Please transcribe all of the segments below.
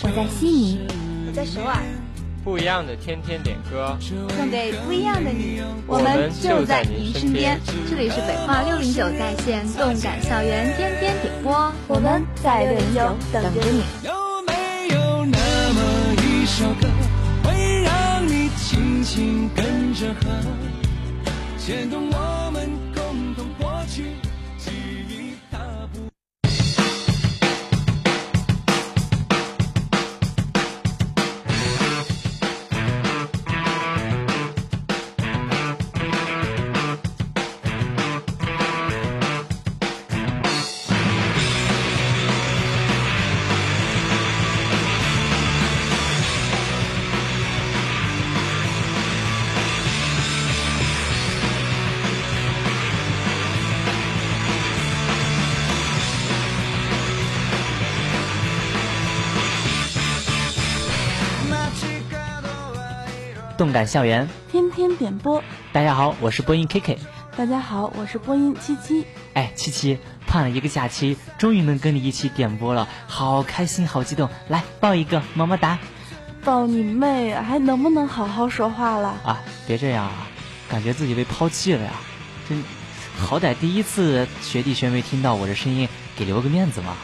我在悉尼，我在首尔。不一样的天天点歌，送给不一样的你。我们就在您身边。这里是北化六零九在线动感校园天天点播，我们在六零九等着你。有没有那么一首歌，会让你轻轻跟着和，牵动我们动感校园，天天点播。大家好，我是播音 K K。大家好，我是播音七七。哎，七七，盼了一个假期，终于能跟你一起点播了，好开心，好激动！来抱一个，么么哒。抱你妹！还能不能好好说话了？啊，别这样啊，感觉自己被抛弃了呀！真，好歹第一次学弟学妹听到我的声音，给留个面子嘛。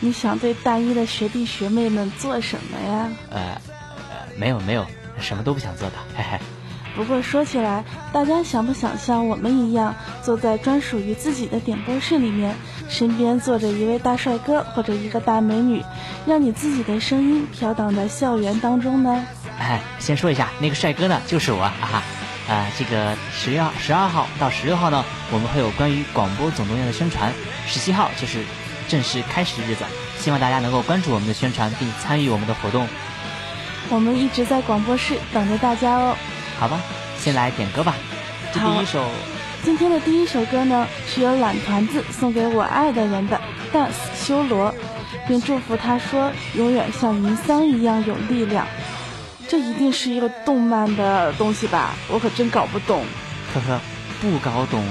你想对大一的学弟学妹们做什么呀？呃，呃，没有没有。什么都不想做的，嘿嘿。不过说起来，大家想不想像我们一样，坐在专属于自己的点播室里面，身边坐着一位大帅哥或者一个大美女，让你自己的声音飘荡在校园当中呢？哎，先说一下，那个帅哥呢，就是我啊！啊，这个十月十二号到十六号呢，我们会有关于广播总动员的宣传，十七号就是正式开始的日子，希望大家能够关注我们的宣传并参与我们的活动。我们一直在广播室等着大家哦。好吧，先来点歌吧。这第一首，今天的第一首歌呢，是由懒团子送给我爱的人的《Dance 修罗》，并祝福他说永远像云桑一样有力量。这一定是一个动漫的东西吧？我可真搞不懂。呵呵，不搞懂，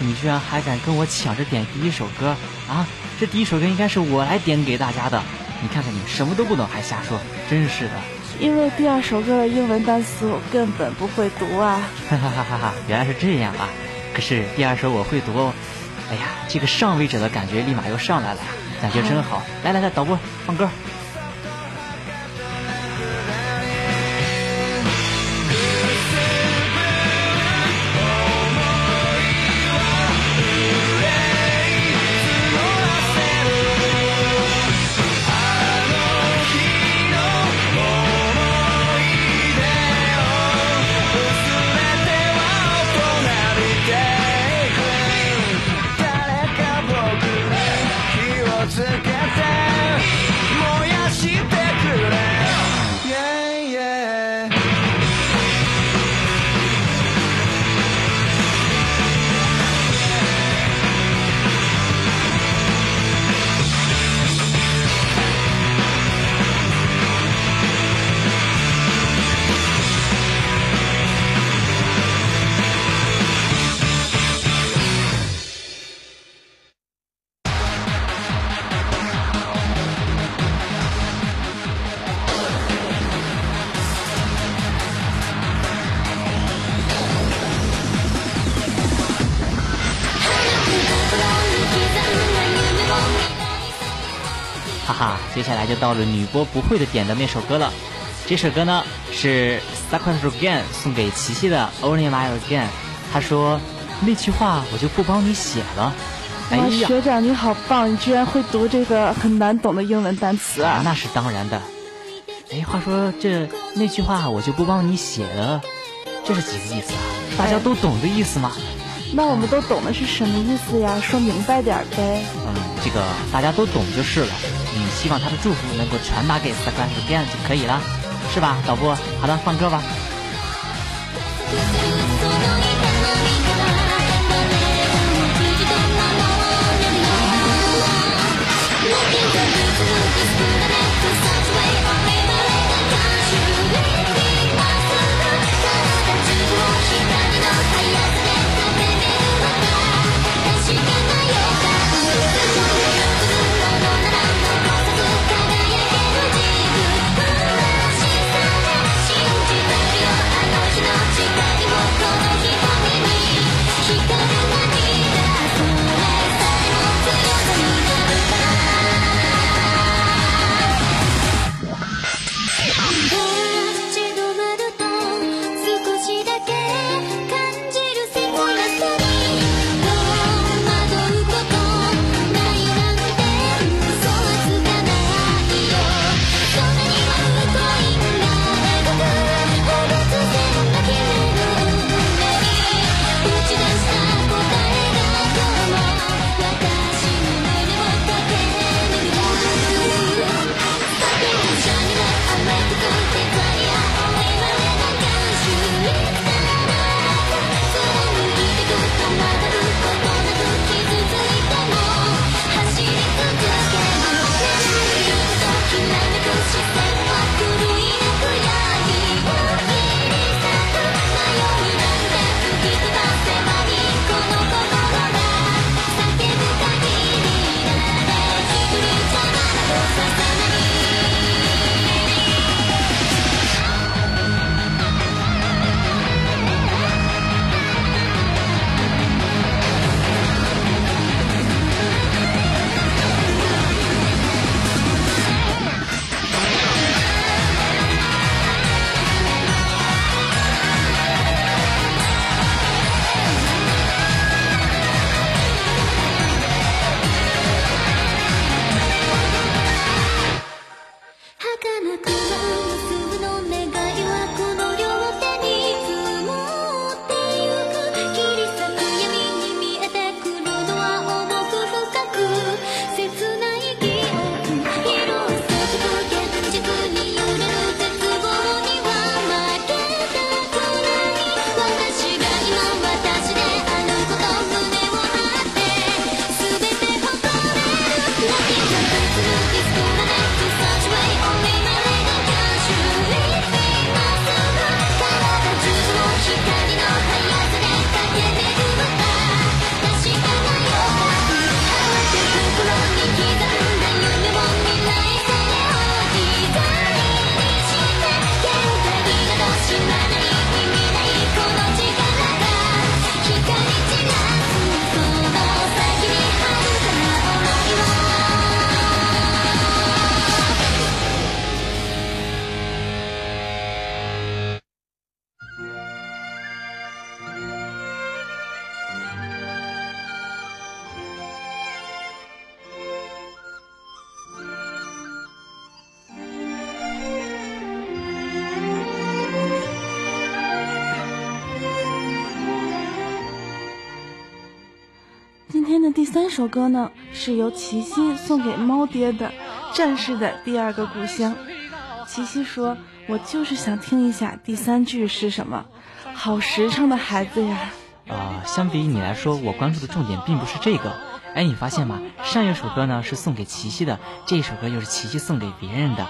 你居然还敢跟我抢着点第一首歌啊？这第一首歌应该是我来点给大家的。你看看你，什么都不懂还瞎说，真是的。因为第二首歌的英文单词我根本不会读啊！哈哈哈哈哈！原来是这样啊！可是第二首我会读哦。哎呀，这个上位者的感觉立马又上来了呀，感觉真好！来来来，导播放歌。哈哈，接下来就到了女播不会的点的那首歌了。这首歌呢是 Sakura Again 送给琪琪的 Only My Again。他说那句话我就不帮你写了。哎呀，学长你好棒，你居然会读这个很难懂的英文单词啊！那是当然的。哎，话说这那句话我就不帮你写了，这是几个意思啊？大家都懂的意思吗？那我们都懂的是什么意思呀？说明白点呗。嗯，这个大家都懂就是了。嗯，希望他的祝福能够传达给 Sakura Again 就可以了，是吧，导播？好的，放歌吧。今天的第三首歌呢，是由齐溪送给猫爹的《战士的第二个故乡》。齐溪说：“我就是想听一下第三句是什么。”好实诚的孩子呀！啊，相比于你来说，我关注的重点并不是这个。哎，你发现吗？上一首歌呢是送给齐溪的，这首歌又是齐溪送给别人的。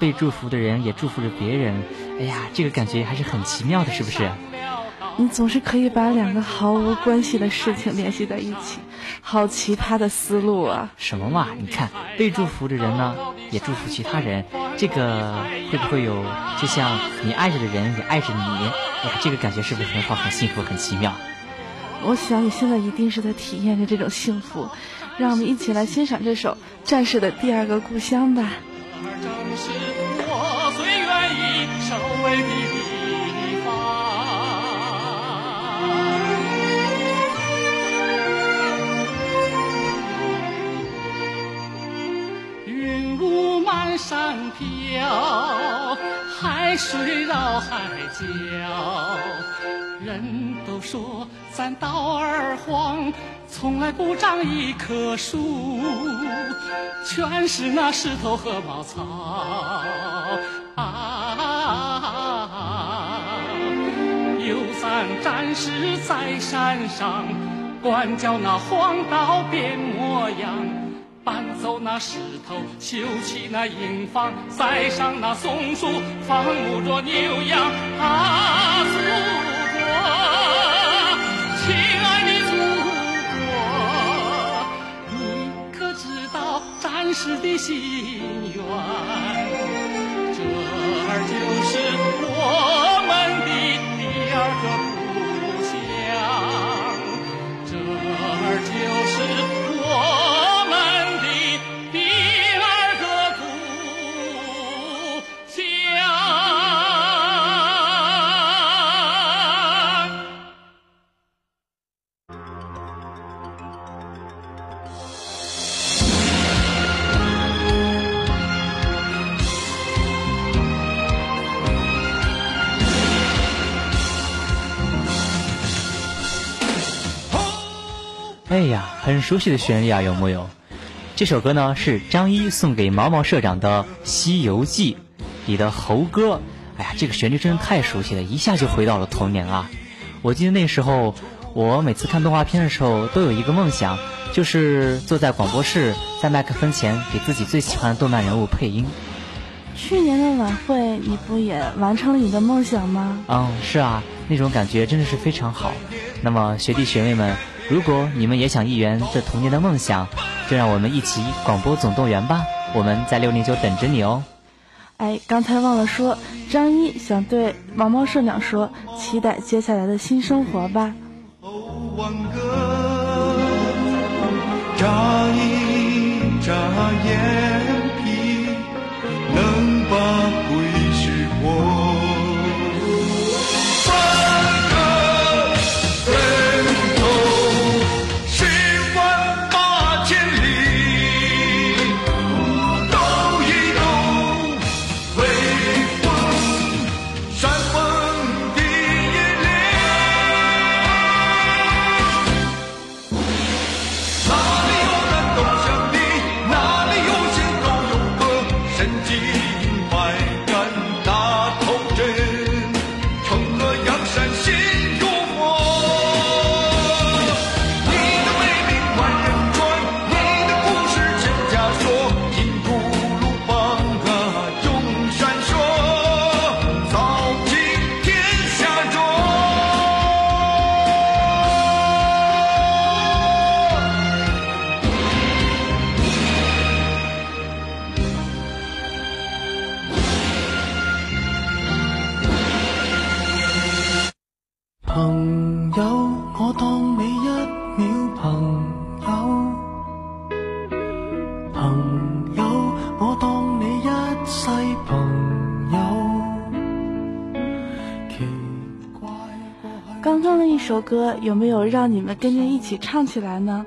被祝福的人也祝福着别人。哎呀，这个感觉还是很奇妙的，是不是？你总是可以把两个毫无关系的事情联系在一起，好奇葩的思路啊！什么嘛？你看，被祝福的人呢，也祝福其他人，这个会不会有？就像你爱着的人也爱着你，哎呀，这个感觉是不是很好、很幸福、很奇妙？我想你现在一定是在体验着这种幸福，让我们一起来欣赏这首《战士的第二个故乡》吧。飘海水绕海角。人都说咱道儿荒，从来不长一棵树，全是那石头和茅草啊！有咱战士在山上，管教那荒岛变模样。走那石头，修起那营房，栽上那松树，放牧着牛羊啊！祖国，亲爱的祖国，你可知道战士的心愿？这儿就是我们的第二个哎呀，很熟悉的旋律啊，有木有？这首歌呢是张一送给毛毛社长的《西游记》里的猴哥。哎呀，这个旋律真的太熟悉了，一下就回到了童年啊！我记得那时候，我每次看动画片的时候，都有一个梦想，就是坐在广播室，在麦克风前给自己最喜欢的动漫人物配音。去年的晚会，你不也完成了你的梦想吗？嗯，是啊，那种感觉真的是非常好。那么，学弟学妹们。如果你们也想一圆这童年的梦想，就让我们一起广播总动员吧！我们在六零九等着你哦。哎，刚才忘了说，张一想对毛毛社长说，期待接下来的新生活吧。眨一眨眼朋友，我当你一世朋友。奇怪，刚刚的一首歌有没有让你们跟着一起唱起来呢？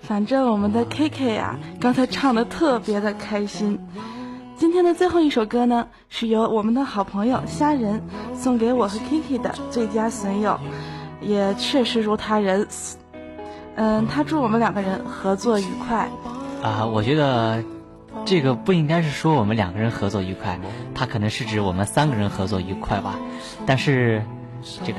反正我们的 K K 呀，刚才唱的特别的开心。今天的最后一首歌呢，是由我们的好朋友虾仁送给我和 Kiki 的最佳损友，也确实如他人。嗯，他祝我们两个人合作愉快。啊，我觉得这个不应该是说我们两个人合作愉快，他可能是指我们三个人合作愉快吧。但是这个。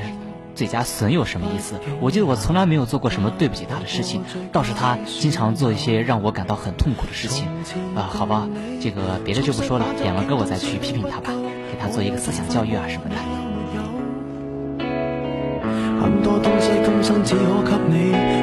最佳损友什么意思？我记得我从来没有做过什么对不起他的事情，倒是他经常做一些让我感到很痛苦的事情。啊，好吧，这个别的就不说了，点了歌我再去批评他吧，给他做一个思想教育啊什么的。很多东西今生只可给你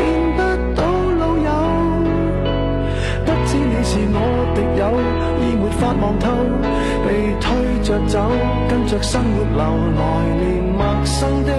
法望透，被推着走，跟着生活流来，年陌生的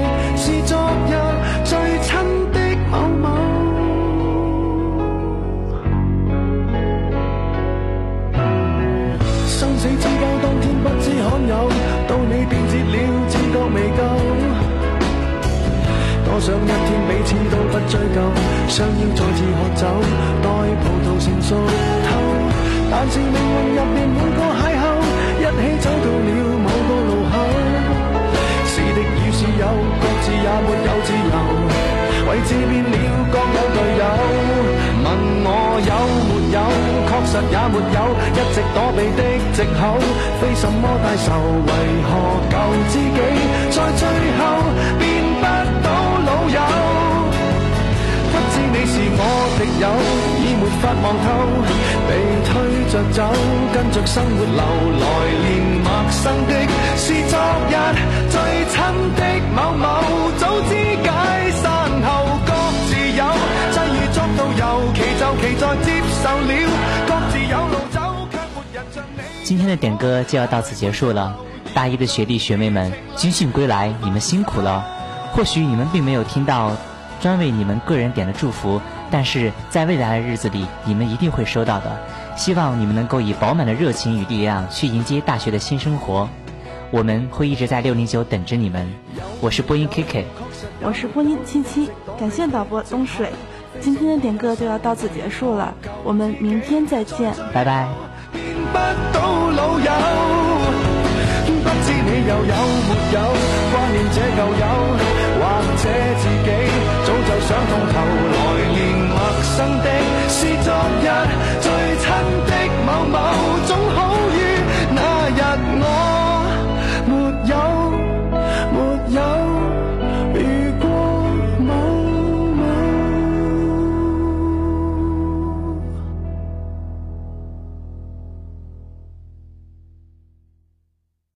也没有，一直躲避的藉口，非什么大仇，为何旧知己在最后变不到老友？不知你是我敌友，已没法望透，被推着走，跟着生活流，来年陌生的是昨日最亲的某某，早知解散后各自有，际遇作到尤其就其在接受了，今天的点歌就要到此结束了。大一的学弟学妹们，军训归来，你们辛苦了。或许你们并没有听到专为你们个人点的祝福，但是在未来的日子里，你们一定会收到的。希望你们能够以饱满的热情与力量去迎接大学的新生活。我们会一直在六零九等着你们。我是播音 K K，我是播音七七，感谢导播东水。今天的点歌就要到此结束了，我们明天再见，拜拜。